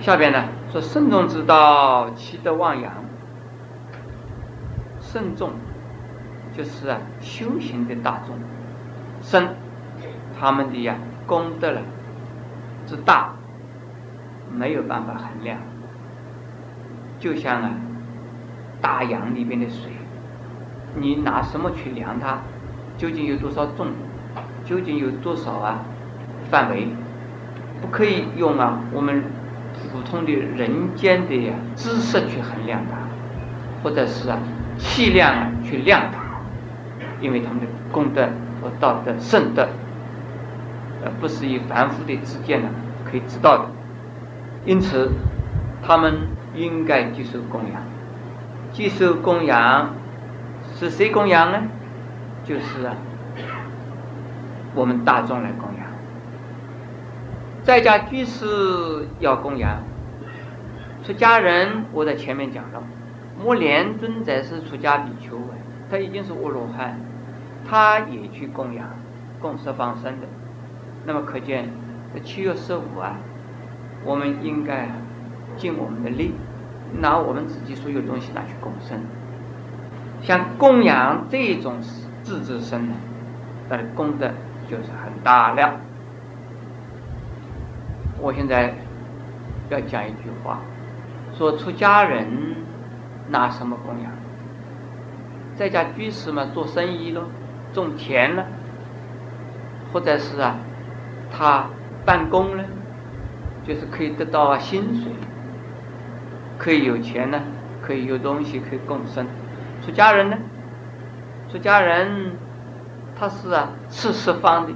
下边呢说慎重之道，其德忘扬。慎重就是啊修行的大众，慎他们的呀功德了之大，没有办法衡量。就像啊大洋里边的水，你拿什么去量它？究竟有多少重？究竟有多少啊范围？不可以用啊我们普通的人间的呀知识去衡量它，或者是啊气量啊去量它，因为他们的功德和道德圣德，呃不是以凡夫的知见呢可以知道的。因此，他们应该接受供养。接受供养是谁供养呢？就是啊我们大众来供养。在家居士要供养，出家人我在前面讲了，摩连尊者是出家比丘，他已经是阿罗汉，他也去供养，供十方生的。那么可见这七月十五啊，我们应该尽我们的力，拿我们自己所有东西拿去供生。像供养这种自治身呢，它的功德就是很大了。我现在要讲一句话，说出家人拿什么供养？在家居士嘛，做生意咯，种田了，或者是啊，他办公呢，就是可以得到薪水，可以有钱呢，可以有东西可以共生。出家人呢，出家人他是啊，吃十方的，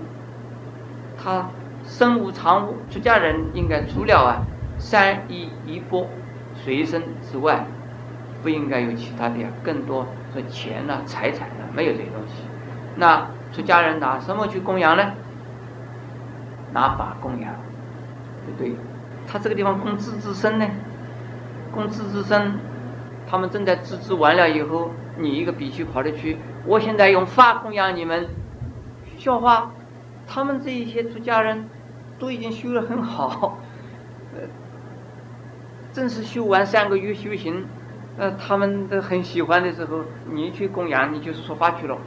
他。身无长物，出家人应该除了啊三衣一钵随身之外，不应该有其他的呀更多说钱呐、财产呐，没有这些东西。那出家人拿什么去供养呢？拿法供养，对不对？他这个地方供自治身呢，供自治身，他们正在自治完了以后，你一个比丘跑了去，我现在用法供养你们，笑话。他们这一些出家人，都已经修得很好，呃，正是修完三个月修行，呃，他们都很喜欢的时候，你去供养，你就是说法去了。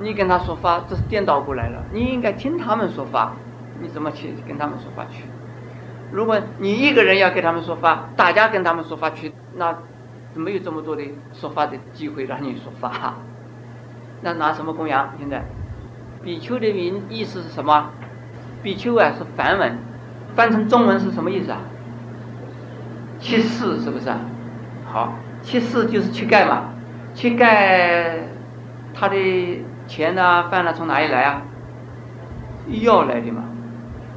你跟他说法，这是颠倒过来了。你应该听他们说法，你怎么去跟他们说法去？如果你一个人要跟他们说法，大家跟他们说法去，那没有这么多的说法的机会让你说法。那拿什么供养？现在？比丘的名意思是什么？比丘啊是梵文，翻成中文是什么意思啊？乞士是不是啊？好，乞士就是乞丐嘛。乞丐他的钱呐、饭呐从哪里来啊？要来的嘛，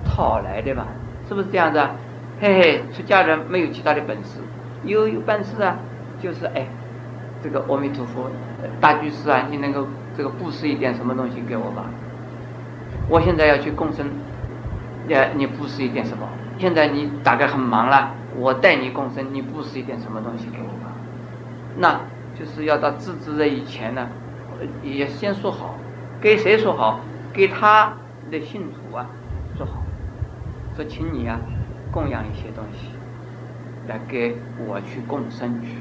讨来的嘛，是不是这样子啊？嘿嘿，出家人没有其他的本事，有有本事啊，就是哎，这个阿弥陀佛，大居士啊，你能够。这个布施一点什么东西给我吧？我现在要去共生，你你布施一点什么？现在你大概很忙了，我带你共生，你布施一点什么东西给我吧？那就是要到自知的以前呢，也先说好，给谁说好？给他的信徒啊说好，说请你啊供养一些东西，来给我去共生去。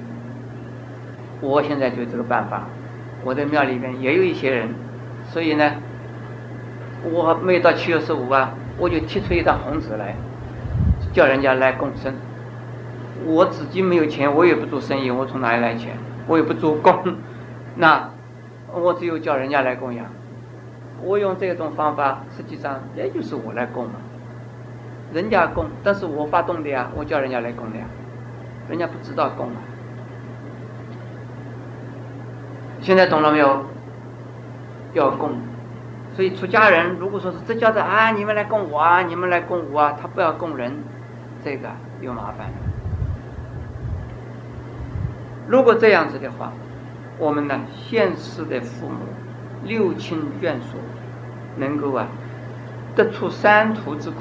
我现在就这个办法。我的庙里边也有一些人，所以呢，我每到七月十五啊，我就贴出一张红纸来，叫人家来供生。我自己没有钱，我也不做生意，我从哪里来钱？我也不做工，那我只有叫人家来供养。我用这种方法，实际上也就是我来供嘛。人家供，但是我发动的呀，我叫人家来供的呀，人家不知道供嘛。现在懂了没有？要供，所以出家人如果说是这叫做啊，你们来供我啊，你们来供我啊，他不要供人，这个有麻烦。如果这样子的话，我们呢现世的父母六亲眷属能够啊得出三途之苦。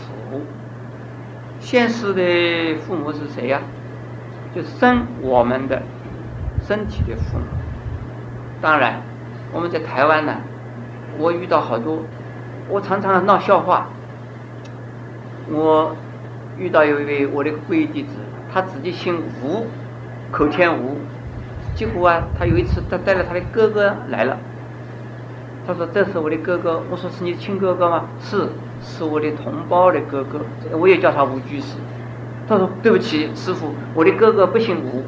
现世的父母是谁呀？就生我们的身体的父母。当然，我们在台湾呢，我遇到好多，我常常闹笑话。我遇到有一位我的贵弟子，他自己姓吴，口天吴。结果啊，他有一次他带了他的哥哥来了，他说：“这是我的哥哥。”我说：“是你亲哥哥吗？”是，是我的同胞的哥哥，我也叫他吴居士。他说：“对不起，师傅，我的哥哥不姓吴。”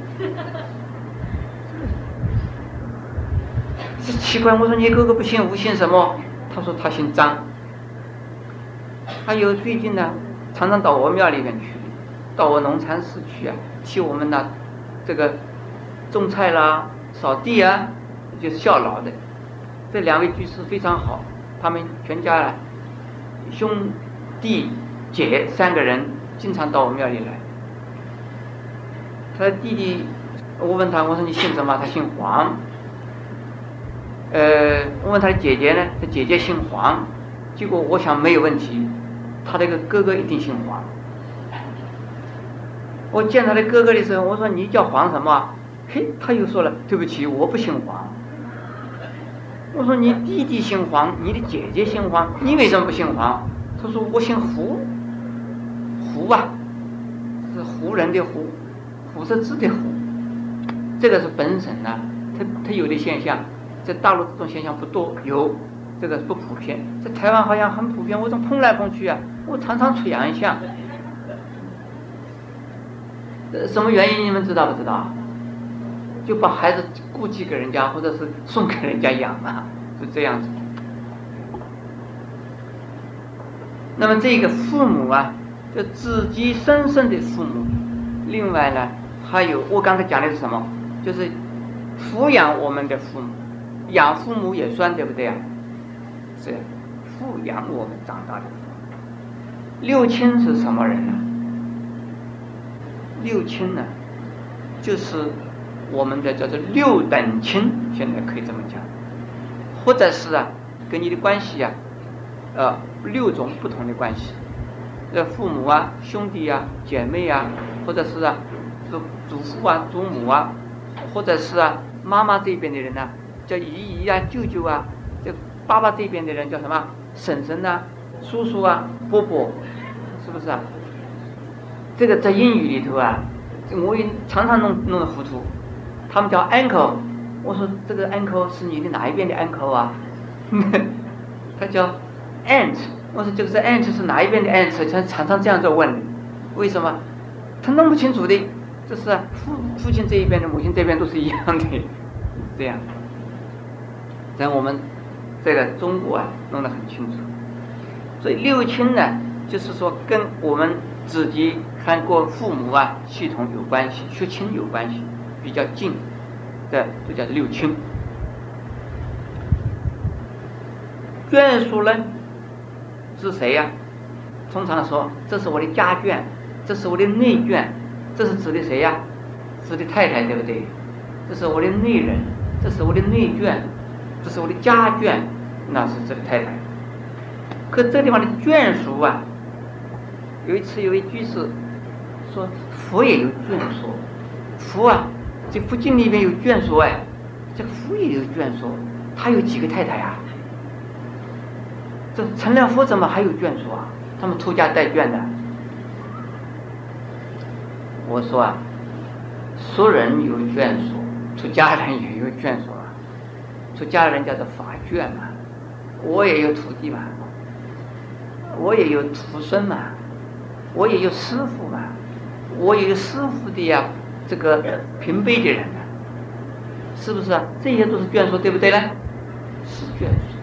这奇怪，我说你哥哥不姓吴，姓什么？他说他姓张。还有最近呢，常常到我庙里面去，到我农禅寺去啊，替我们呢，这个种菜啦、扫地啊，就是效劳的。这两位居士非常好，他们全家啊，兄弟姐三个人经常到我庙里来。他的弟弟，我问他，我说你姓什么？他姓黄。呃，问他的姐姐呢，他姐姐姓黄。结果我想没有问题。他那个哥哥一定姓黄。我见他的哥哥的时候，我说你叫黄什么？嘿，他又说了，对不起，我不姓黄。我说你弟弟姓黄，你的姐姐姓黄，你为什么不姓黄？他说我姓胡，胡啊，是胡人的胡，胡是字的胡。这个是本省呢，它它有的现象，在大陆这种现象不多，有。这个不普遍，在台湾好像很普遍。我总碰来碰去啊，我常常出洋相。呃，什么原因你们知道不知道？就把孩子过继给人家，或者是送给人家养啊，就这样子。那么这个父母啊，就自己生生的父母。另外呢，还有我刚才讲的是什么？就是抚养我们的父母，养父母也算，对不对啊？是抚养我们长大的。六亲是什么人呢？六亲呢，就是我们的叫做六等亲，现在可以这么讲，或者是啊，跟你的关系啊，呃，六种不同的关系，这父母啊、兄弟啊、姐妹啊，或者是啊，祖祖父啊、祖母啊，或者是啊，妈妈这边的人呢，叫姨姨啊、舅舅啊。就爸爸这边的人叫什么？婶婶呐，叔叔啊，伯伯，是不是啊？这个在英语里头啊，我也常常弄弄得糊涂。他们叫 uncle，我说这个 uncle 是你的哪一边的 uncle 啊？他叫 aunt，我说这个是 aunt 是哪一边的 aunt？他常常这样在问，为什么？他弄不清楚的，这是父父亲这一边的，母亲这边都是一样的，这样。在我们。这个中国啊，弄得很清楚。所以六亲呢，就是说跟我们自己看过父母啊系统有关系，血亲有关系，比较近的，就叫六亲。眷属呢是谁呀？通常说，这是我的家眷，这是我的内眷，这是指的谁呀？指的太太，对不对？这是我的内人，这是我的内眷。这是我的家眷，那是这个太太。可这个地方的眷属啊，有一次有位居士说，佛也有眷属，佛啊，这佛经里面有眷属哎，这个佛也有眷属，他有几个太太啊？这成了佛怎么还有眷属啊？他们出家带眷的。我说啊，俗人有眷属，出家人也有眷属。出家人叫做法眷嘛，我也有徒弟嘛，我也有徒孙嘛，我也有师傅嘛，我也有师傅的呀，这个平辈的人呢，是不是啊？这些都是眷属，对不对呢？是眷属。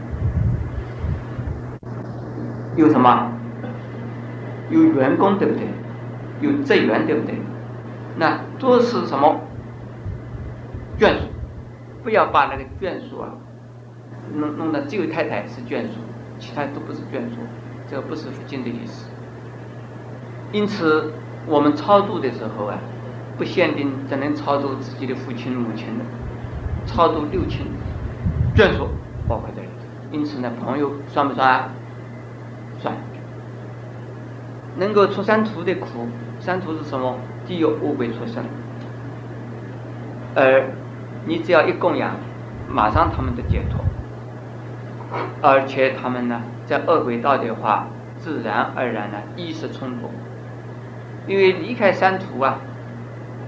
有什么？有员工，对不对？有职员，对不对？那都是什么眷属？不要把那个眷属啊，弄弄的只有太太是眷属，其他都不是眷属，这个不是佛经的意思。因此，我们超度的时候啊，不限定只能超度自己的父亲母亲的，超度六亲眷属包括在里头。因此呢，朋友算不算？算。能够出三途的苦，三途是什么？地狱、恶鬼、出生，而。你只要一供养，马上他们就解脱，而且他们呢，在恶鬼道的话，自然而然呢，意识冲突，因为离开三途啊，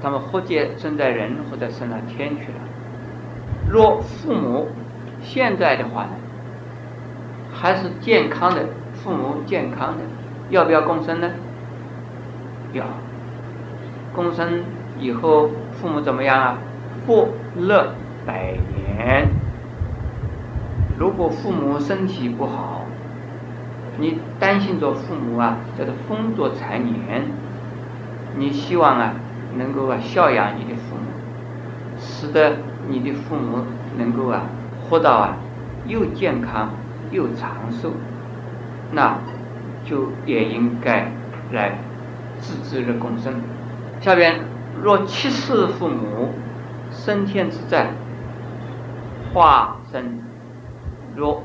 他们或者生在人，或者生到天去了。若父母现在的话呢，还是健康的，父母健康的，要不要共生呢？要。共生以后，父母怎么样啊？过乐百年。如果父母身体不好，你担心着父母啊，叫做风烛残年。你希望啊，能够啊孝养你的父母，使得你的父母能够啊活到啊又健康又长寿，那就也应该来自知的共生。下边若七世父母升天之在，化身若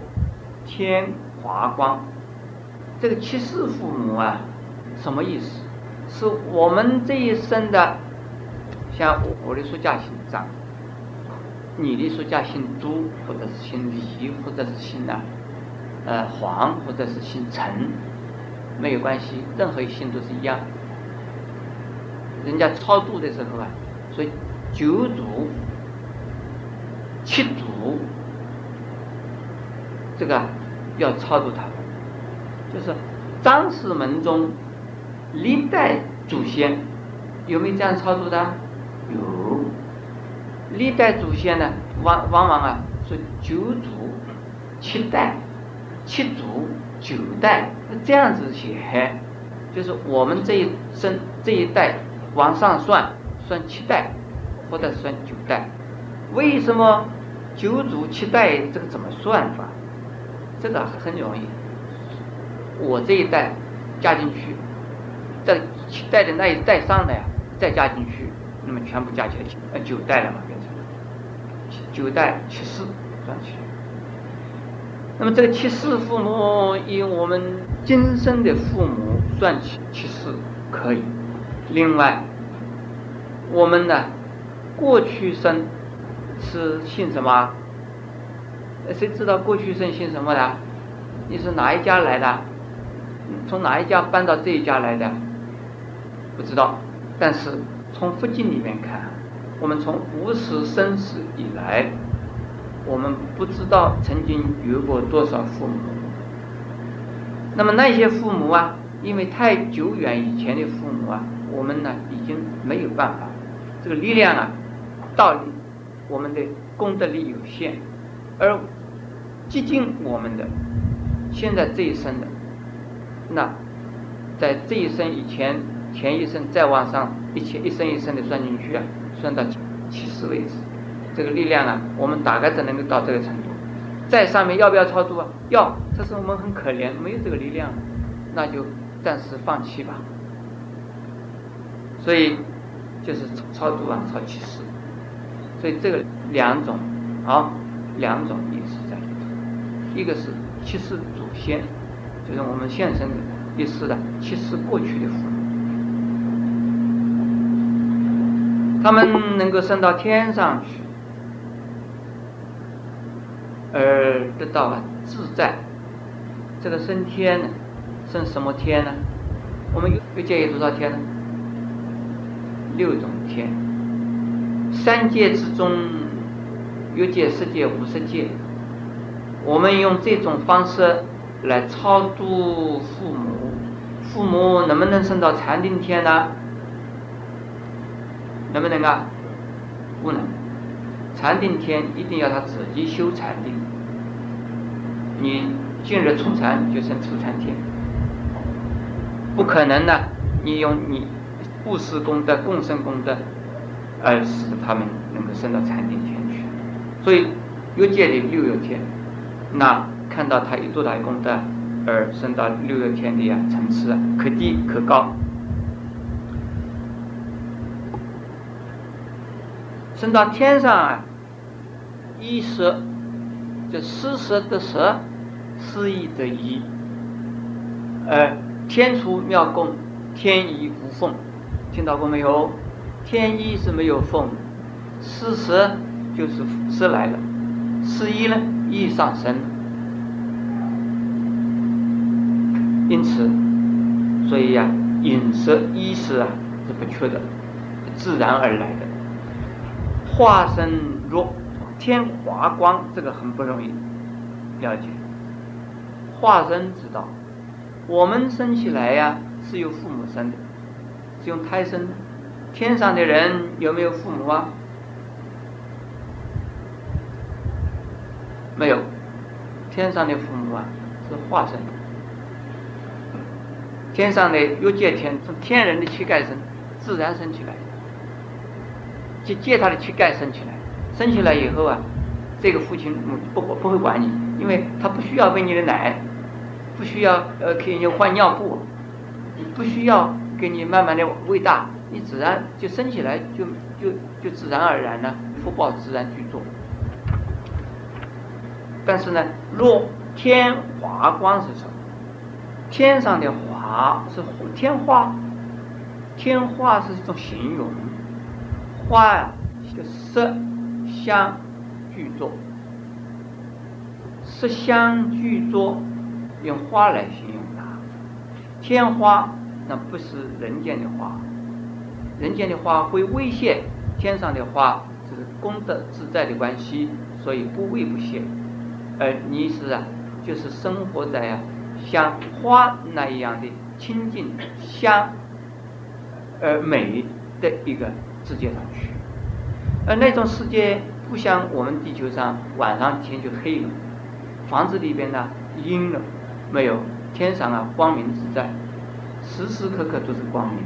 天华光，这个七世父母啊，什么意思？是我们这一生的，像我的书家姓张，你的书家姓朱，或者是姓李，或者是姓啊，呃黄，或者是姓陈，没有关系，任何一姓都是一样。人家超度的时候啊，所以九祖、七祖，这个要超度他，就是张氏门中。历代祖先有没有这样超度的？有。历代祖先呢，往往往啊，是九祖、七代、七祖、九代，这样子写，就是我们这一生这一代往上算，算七代或者算九代。为什么九祖七代这个怎么算法？这个很容易，我这一代加进去。在七代的那一代上的呀，再加进去，那么全部加起来呃九代了嘛，变成九代七世算起。那么这个七世父母以我们今生的父母算起七世可以。另外，我们呢过去生是姓什么？谁知道过去生姓什么的？你是哪一家来的？从哪一家搬到这一家来的？不知道，但是从佛经里面看，我们从无始生死以来，我们不知道曾经有过多少父母。那么那些父母啊，因为太久远以前的父母啊，我们呢已经没有办法，这个力量啊，道理，我们的功德力有限，而接近我们的，现在这一生的，那在这一生以前。前一生再往上一切一生一生的算进去啊，算到七十为止，这个力量啊，我们大概只能够到这个程度。在上面要不要超度啊？要，这是我们很可怜，没有这个力量，那就暂时放弃吧。所以就是超度啊，超七十。所以这个两种啊，两种意思在里头，一个是七世祖先，就是我们现生的一世的七世过去的父母。他们能够升到天上去，而得到了自在。这个升天呢，升什么天呢？我们又又建议多少天呢？六种天。三界之中，有界、十界、五十界。我们用这种方式来超度父母，父母能不能升到禅定天呢？能不能啊？不能，禅定天一定要他自己修禅定。你进入初禅就升初禅天，不可能呢。你用你布施功德、共生功德，而使他们能够升到禅定天去。所以欲界的六月天，那看到他有多大功德，而升到六月天的呀层次啊，可低可高。升到天上啊，一舍，就施舍的舍，施意的意，呃，天出妙供，天衣无缝，听到过没有？天衣是没有缝，施舍就是施来了，施衣呢，意上升，因此，所以呀，饮食衣食啊是不缺的，自然而来的。化身若天华光，这个很不容易了解。化身知道，我们生起来呀是由父母生的，是用胎生。天上的人有没有父母啊？没有，天上的父母啊是化身。天上的又借天从天人的躯干生，自然生起来。就借他的躯干生起来，生起来以后啊，这个父亲不不会管你，因为他不需要喂你的奶，不需要呃给你换尿布，不需要给你慢慢的喂大，你自然就生起来就就就自然而然呢，福报自然具足。但是呢，若天华光是什么？天上的华是天花，天花是一种形容。花呀，就色香俱作，色香俱作，用花来形容它。天花那不是人间的花，人间的花会威胁，天上的花是功德自在的关系，所以不畏不泄。而你是啊，就是生活在啊像花那样的清净香而美的一个。世界上去，而那种世界不像我们地球上晚上天就黑了，房子里边呢阴了，没有天上啊光明自在，时时刻刻都是光明。